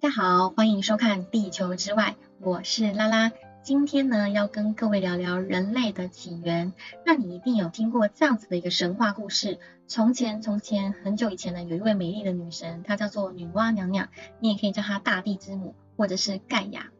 大家好，欢迎收看《地球之外》，我是拉拉。今天呢，要跟各位聊聊人类的起源。那你一定有听过这样子的一个神话故事：从前，从前很久以前呢，有一位美丽的女神，她叫做女娲娘娘，你也可以叫她大地之母，或者是盖亚。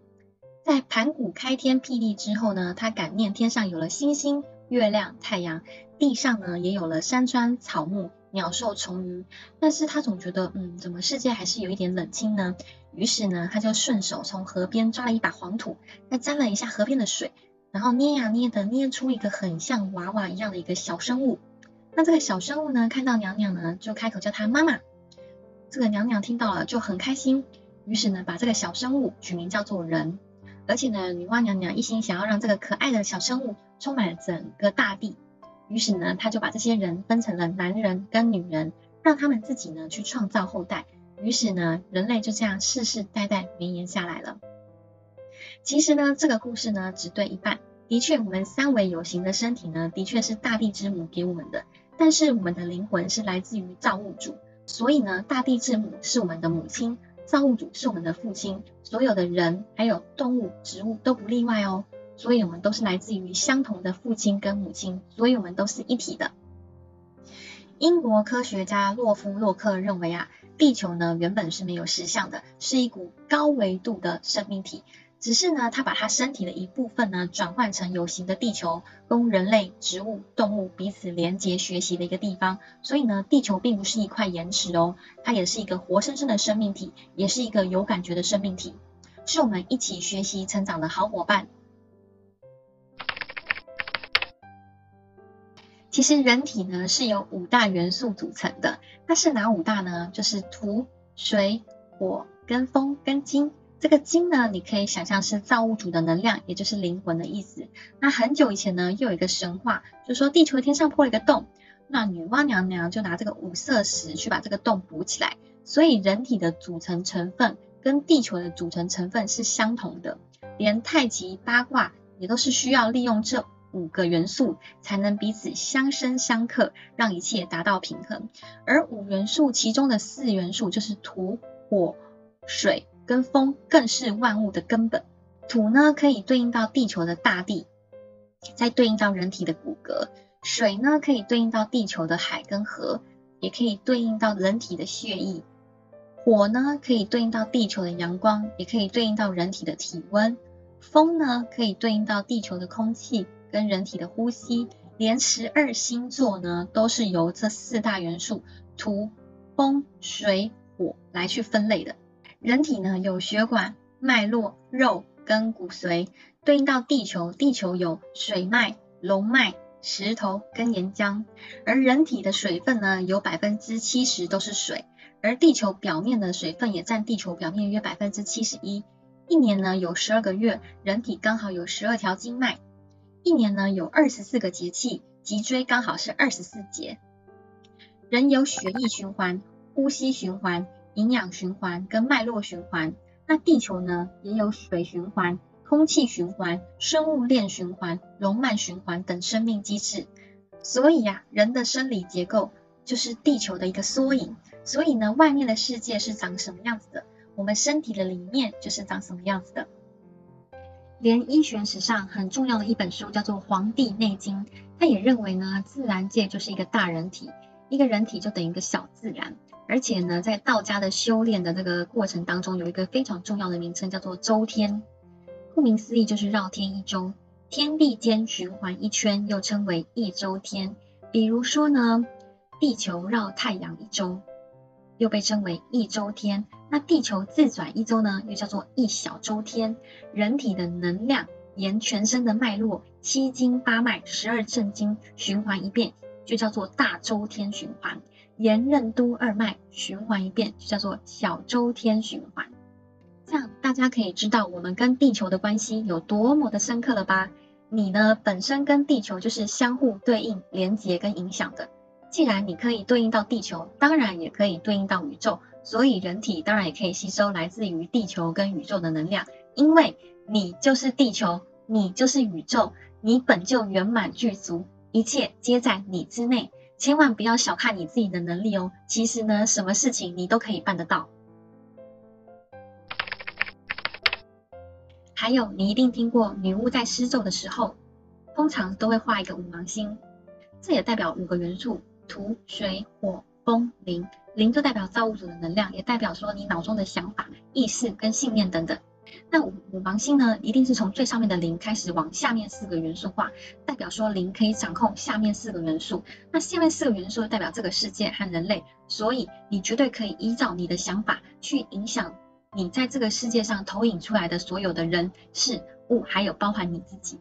在盘古开天辟地之后呢，她感念天上有了星星、月亮、太阳，地上呢也有了山川、草木、鸟兽虫鱼，但是他总觉得，嗯，怎么世界还是有一点冷清呢？于是呢，他就顺手从河边抓了一把黄土，再沾了一下河边的水，然后捏呀捏的，捏出一个很像娃娃一样的一个小生物。那这个小生物呢，看到娘娘呢，就开口叫她妈妈。这个娘娘听到了就很开心，于是呢，把这个小生物取名叫做人。而且呢，女娲娘娘一心想要让这个可爱的小生物充满整个大地，于是呢，她就把这些人分成了男人跟女人，让他们自己呢去创造后代。于是呢，人类就这样世世代代绵延下来了。其实呢，这个故事呢只对一半。的确，我们三维有形的身体呢，的确是大地之母给我们的，但是我们的灵魂是来自于造物主，所以呢，大地之母是我们的母亲。造物主是我们的父亲，所有的人还有动物、植物都不例外哦。所以，我们都是来自于相同的父亲跟母亲，所以我们都是一体的。英国科学家洛夫洛克认为啊，地球呢原本是没有实相的，是一股高维度的生命体。只是呢，他把他身体的一部分呢，转换成有形的地球，供人类、植物、动物彼此连接学习的一个地方。所以呢，地球并不是一块岩石哦，它也是一个活生生的生命体，也是一个有感觉的生命体，是我们一起学习成长的好伙伴。其实人体呢是由五大元素组成的，那是哪五大呢？就是土、水、火、跟风、跟金。这个金呢，你可以想象是造物主的能量，也就是灵魂的意思。那很久以前呢，又有一个神话，就说地球天上破了一个洞，那女娲娘娘就拿这个五色石去把这个洞补起来。所以人体的组成成分跟地球的组成成分是相同的，连太极八卦也都是需要利用这五个元素才能彼此相生相克，让一切达到平衡。而五元素其中的四元素就是土、火、水。跟风更是万物的根本。土呢，可以对应到地球的大地，再对应到人体的骨骼；水呢，可以对应到地球的海跟河，也可以对应到人体的血液；火呢，可以对应到地球的阳光，也可以对应到人体的体温；风呢，可以对应到地球的空气跟人体的呼吸。连十二星座呢，都是由这四大元素土、风、水、火来去分类的。人体呢有血管、脉络、肉跟骨髓，对应到地球，地球有水脉、龙脉、石头跟岩浆。而人体的水分呢，有百分之七十都是水，而地球表面的水分也占地球表面约百分之七十一。一年呢有十二个月，人体刚好有十二条经脉。一年呢有二十四个节气，脊椎刚好是二十四节。人有血液循环、呼吸循环。营养循环跟脉络循环，那地球呢也有水循环、空气循环、生物链循环、龙脉循环等生命机制。所以呀，人的生理结构就是地球的一个缩影。所以呢，外面的世界是长什么样子的，我们身体的里面就是长什么样子的。连医学史上很重要的一本书叫做《黄帝内经》，他也认为呢，自然界就是一个大人体，一个人体就等于一个小自然。而且呢，在道家的修炼的这个过程当中，有一个非常重要的名称叫做周天。顾名思义，就是绕天一周，天地间循环一圈，又称为一周天。比如说呢，地球绕太阳一周，又被称为一周天。那地球自转一周呢，又叫做一小周天。人体的能量沿全身的脉络，七经八脉、十二正经循环一遍，就叫做大周天循环。沿任督二脉循环一遍，就叫做小周天循环。这样大家可以知道我们跟地球的关系有多么的深刻了吧？你呢本身跟地球就是相互对应、连接跟影响的。既然你可以对应到地球，当然也可以对应到宇宙。所以人体当然也可以吸收来自于地球跟宇宙的能量，因为你就是地球，你就是宇宙，你本就圆满具足，一切皆在你之内。千万不要小看你自己的能力哦，其实呢，什么事情你都可以办得到。还有你一定听过女巫在施咒的时候，通常都会画一个五芒星，这也代表五个元素，土、水、火、风、灵，灵就代表造物主的能量，也代表说你脑中的想法、意识跟信念等等。那五五芒星呢，一定是从最上面的零开始往下面四个元素画，代表说零可以掌控下面四个元素。那下面四个元素代表这个世界和人类，所以你绝对可以依照你的想法去影响你在这个世界上投影出来的所有的人事物，还有包含你自己。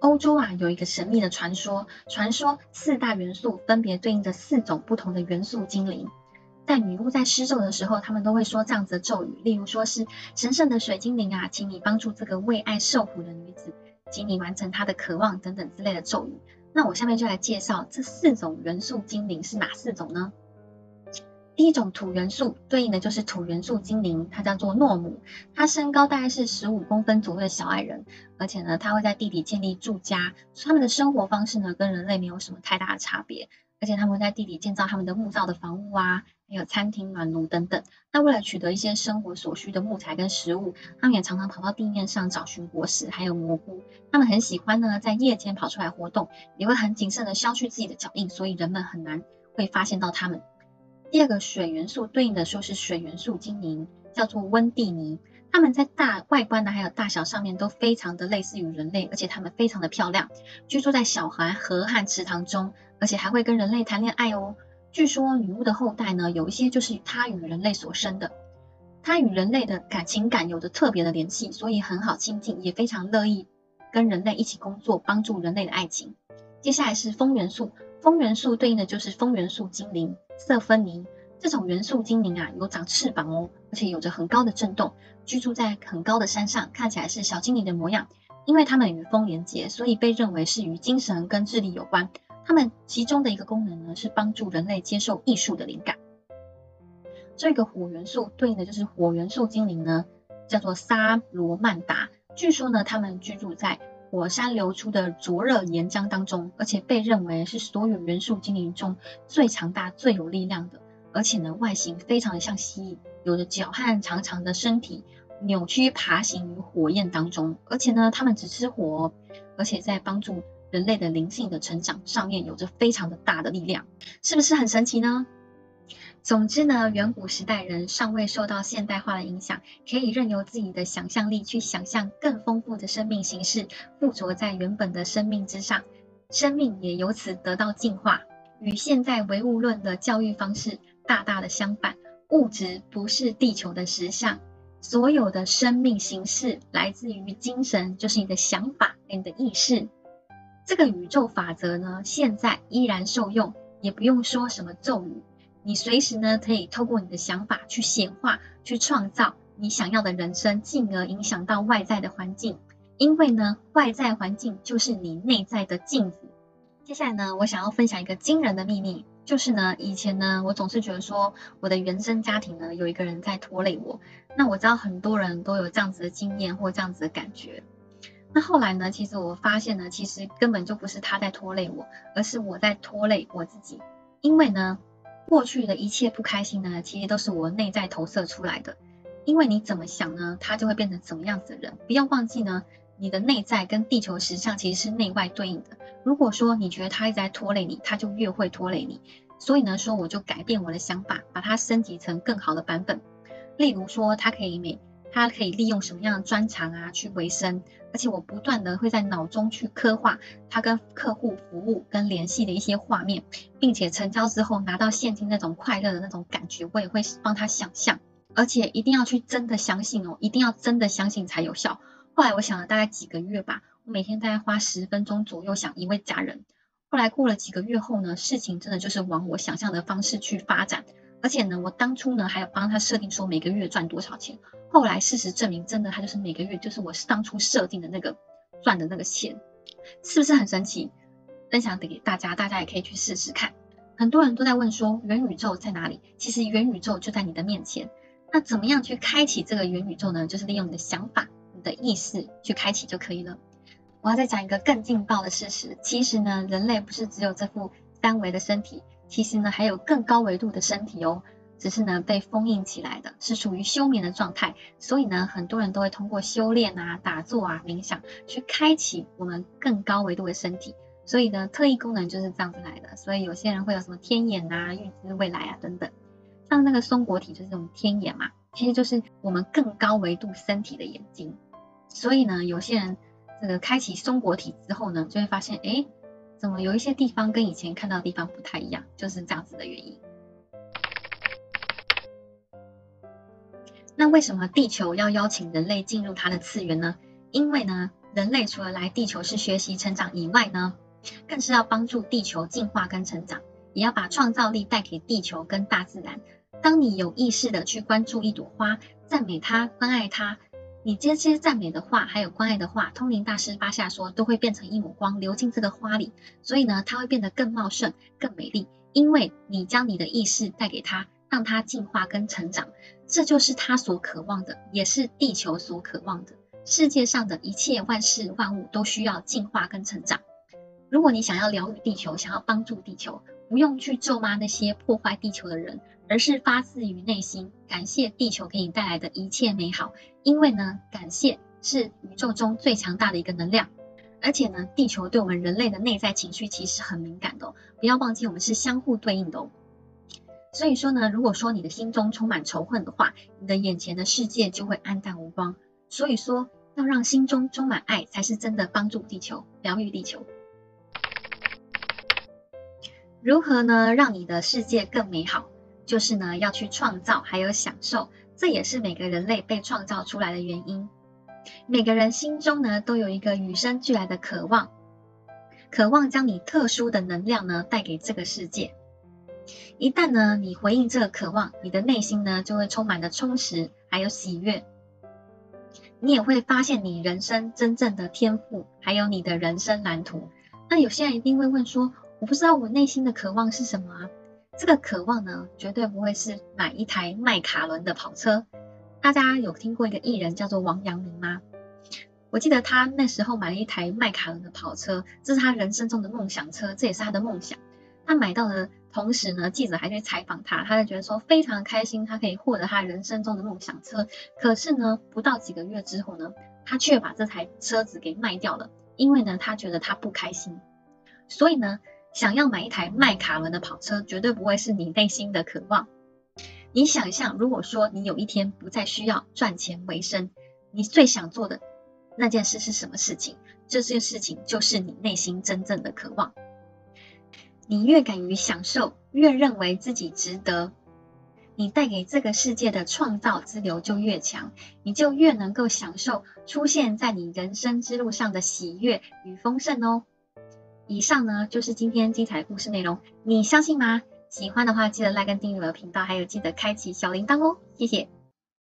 欧洲啊有一个神秘的传说，传说四大元素分别对应着四种不同的元素精灵。在女巫在施咒的时候，他们都会说这样子的咒语，例如说是神圣的水精灵啊，请你帮助这个为爱受苦的女子，请你完成她的渴望等等之类的咒语。那我下面就来介绍这四种元素精灵是哪四种呢？第一种土元素对应的就是土元素精灵，它叫做诺姆，它身高大概是十五公分左右的小矮人，而且呢，它会在地底建立住家，他们的生活方式呢跟人类没有什么太大的差别，而且他们会在地底建造他们的木造的房屋啊。还有餐厅、暖炉等等。那为了取得一些生活所需的木材跟食物，他们也常常跑到地面上找寻果实，还有蘑菇。他们很喜欢呢，在夜间跑出来活动，也会很谨慎的消去自己的脚印，所以人们很难会发现到他们。第二个水元素对应的说是水元素精灵，叫做温蒂尼。他们在大外观呢，还有大小上面都非常的类似于人类，而且它们非常的漂亮，居住在小河河和池塘中，而且还会跟人类谈恋爱哦。据说女巫的后代呢，有一些就是她与人类所生的，她与人类的感情感有着特别的联系，所以很好亲近，也非常乐意跟人类一起工作，帮助人类的爱情。接下来是风元素，风元素对应的就是风元素精灵瑟芬妮。这种元素精灵啊，有长翅膀哦，而且有着很高的震动，居住在很高的山上，看起来是小精灵的模样。因为它们与风连接，所以被认为是与精神跟智力有关。它们其中的一个功能呢，是帮助人类接受艺术的灵感。这个火元素对应的就是火元素精灵呢，叫做萨罗曼达。据说呢，他们居住在火山流出的灼热岩浆当中，而且被认为是所有元素精灵中最强大、最有力量的。而且呢，外形非常的像蜥蜴，有着脚和长长的身体，扭曲爬行于火焰当中。而且呢，它们只吃火，而且在帮助。人类的灵性的成长上面有着非常的大的力量，是不是很神奇呢？总之呢，远古时代人尚未受到现代化的影响，可以任由自己的想象力去想象更丰富的生命形式附着在原本的生命之上，生命也由此得到进化。与现在唯物论的教育方式大大的相反，物质不是地球的实相，所有的生命形式来自于精神，就是你的想法、你的意识。这个宇宙法则呢，现在依然受用，也不用说什么咒语，你随时呢可以透过你的想法去显化、去创造你想要的人生，进而影响到外在的环境。因为呢，外在环境就是你内在的镜子。接下来呢，我想要分享一个惊人的秘密，就是呢，以前呢，我总是觉得说我的原生家庭呢有一个人在拖累我。那我知道很多人都有这样子的经验或这样子的感觉。那后来呢？其实我发现呢，其实根本就不是他在拖累我，而是我在拖累我自己。因为呢，过去的一切不开心呢，其实都是我内在投射出来的。因为你怎么想呢，他就会变成怎么样子的人。不要忘记呢，你的内在跟地球实相其实是内外对应的。如果说你觉得他一直在拖累你，他就越会拖累你。所以呢，说我就改变我的想法，把它升级成更好的版本。例如说，他可以每他可以利用什么样的专长啊去维生？而且我不断的会在脑中去刻画他跟客户服务跟联系的一些画面，并且成交之后拿到现金那种快乐的那种感觉，我也会帮他想象。而且一定要去真的相信哦，一定要真的相信才有效。后来我想了大概几个月吧，我每天大概花十分钟左右想一位家人。后来过了几个月后呢，事情真的就是往我想象的方式去发展。而且呢，我当初呢还有帮他设定说每个月赚多少钱。后来事实证明，真的他就是每个月就是我当初设定的那个赚的那个钱，是不是很神奇？分享给大家，大家也可以去试试看。很多人都在问说元宇宙在哪里？其实元宇宙就在你的面前。那怎么样去开启这个元宇宙呢？就是利用你的想法、你的意识去开启就可以了。我要再讲一个更劲爆的事实，其实呢，人类不是只有这副三维的身体。其实呢，还有更高维度的身体哦。只是呢被封印起来的，是属于休眠的状态。所以呢，很多人都会通过修炼啊、打坐啊、冥想，去开启我们更高维度的身体。所以呢，特异功能就是这样子来的。所以有些人会有什么天眼啊、预知未来啊等等。像那个松果体就是这种天眼嘛，其实就是我们更高维度身体的眼睛。所以呢，有些人这个开启松果体之后呢，就会发现，哎，怎么有一些地方跟以前看到的地方不太一样，就是这样子的原因。那为什么地球要邀请人类进入它的次元呢？因为呢，人类除了来地球是学习成长以外呢，更是要帮助地球进化跟成长，也要把创造力带给地球跟大自然。当你有意识的去关注一朵花，赞美它，关爱它，你这些赞美的话，还有关爱的话，通灵大师巴夏说，都会变成一抹光流进这个花里，所以呢，它会变得更茂盛、更美丽，因为你将你的意识带给它。让它进化跟成长，这就是他所渴望的，也是地球所渴望的。世界上的一切万事万物都需要进化跟成长。如果你想要疗愈地球，想要帮助地球，不用去咒骂那些破坏地球的人，而是发自于内心感谢地球给你带来的一切美好。因为呢，感谢是宇宙中最强大的一个能量，而且呢，地球对我们人类的内在情绪其实很敏感的，不要忘记我们是相互对应的哦。所以说呢，如果说你的心中充满仇恨的话，你的眼前的世界就会暗淡无光。所以说，要让心中充满爱，才是真的帮助地球、疗愈地球。如何呢？让你的世界更美好，就是呢要去创造，还有享受。这也是每个人类被创造出来的原因。每个人心中呢都有一个与生俱来的渴望，渴望将你特殊的能量呢带给这个世界。一旦呢，你回应这个渴望，你的内心呢就会充满了充实，还有喜悦。你也会发现你人生真正的天赋，还有你的人生蓝图。那有些人一定会问说，我不知道我内心的渴望是什么？这个渴望呢，绝对不会是买一台迈卡伦的跑车。大家有听过一个艺人叫做王阳明吗？我记得他那时候买了一台迈卡伦的跑车，这是他人生中的梦想车，这也是他的梦想。他买到的。同时呢，记者还去采访他，他就觉得说非常开心，他可以获得他人生中的梦想车。可是呢，不到几个月之后呢，他却把这台车子给卖掉了，因为呢，他觉得他不开心。所以呢，想要买一台迈卡伦的跑车，绝对不会是你内心的渴望。你想象，如果说你有一天不再需要赚钱为生，你最想做的那件事是什么事情？这件事情就是你内心真正的渴望。你越敢于享受，越认为自己值得，你带给这个世界的创造之流就越强，你就越能够享受出现在你人生之路上的喜悦与丰盛哦。以上呢就是今天精彩故事内容，你相信吗？喜欢的话记得来跟订阅我的频道，还有记得开启小铃铛哦，谢谢。